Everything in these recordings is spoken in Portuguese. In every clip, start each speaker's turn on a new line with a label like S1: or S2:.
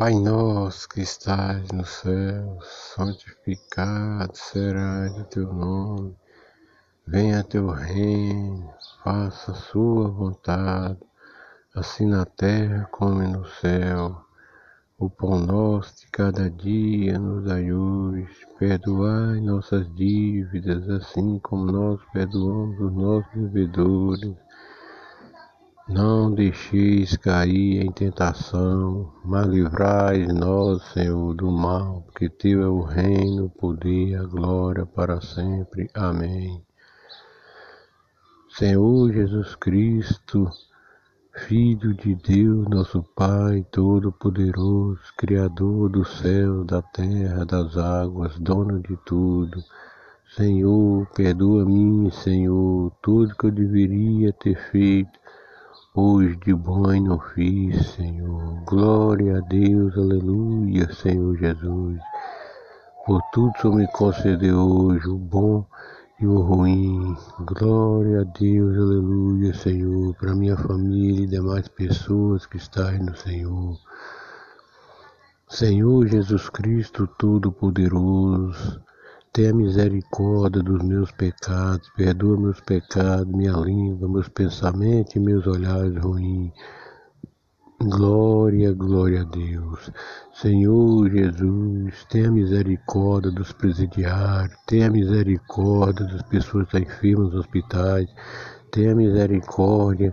S1: Pai nosso que estás no céu, santificado será o teu nome. Venha teu reino, faça a sua vontade, assim na terra como no céu. O pão nosso de cada dia nos dai hoje, perdoai nossas dívidas, assim como nós perdoamos os nossos devedores não deixeis cair em tentação, mas livrai-nos, Senhor, do mal, porque Teu é o reino, o poder, a glória para sempre. Amém. Senhor Jesus Cristo, Filho de Deus, nosso Pai Todo-Poderoso, Criador do céu, da terra, das águas, dono de tudo. Senhor, perdoa-me, Senhor, tudo que eu deveria ter feito Hoje de bom não fiz, Senhor. Glória a Deus, aleluia, Senhor Jesus. Por tudo que me concedeu hoje, o bom e o ruim. Glória a Deus, aleluia, Senhor. Para minha família e demais pessoas que estão no Senhor. Senhor Jesus Cristo Todo-Poderoso, Tenha misericórdia dos meus pecados, perdoa meus pecados, minha língua, meus pensamentos e meus olhares ruins. Glória, glória a Deus. Senhor Jesus, tenha misericórdia dos presidiários, tenha misericórdia das pessoas que estão enfermas nos hospitais, tenha misericórdia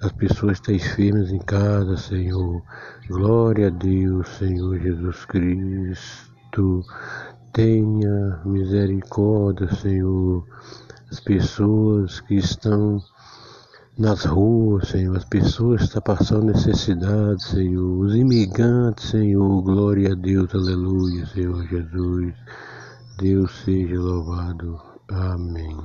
S1: das pessoas que estão enfermas em casa, Senhor. Glória a Deus, Senhor Jesus Cristo. Tenha misericórdia, Senhor, as pessoas que estão nas ruas, Senhor, as pessoas que estão passando necessidade, Senhor, os imigrantes, Senhor, glória a Deus, aleluia, Senhor Jesus. Deus seja louvado. Amém.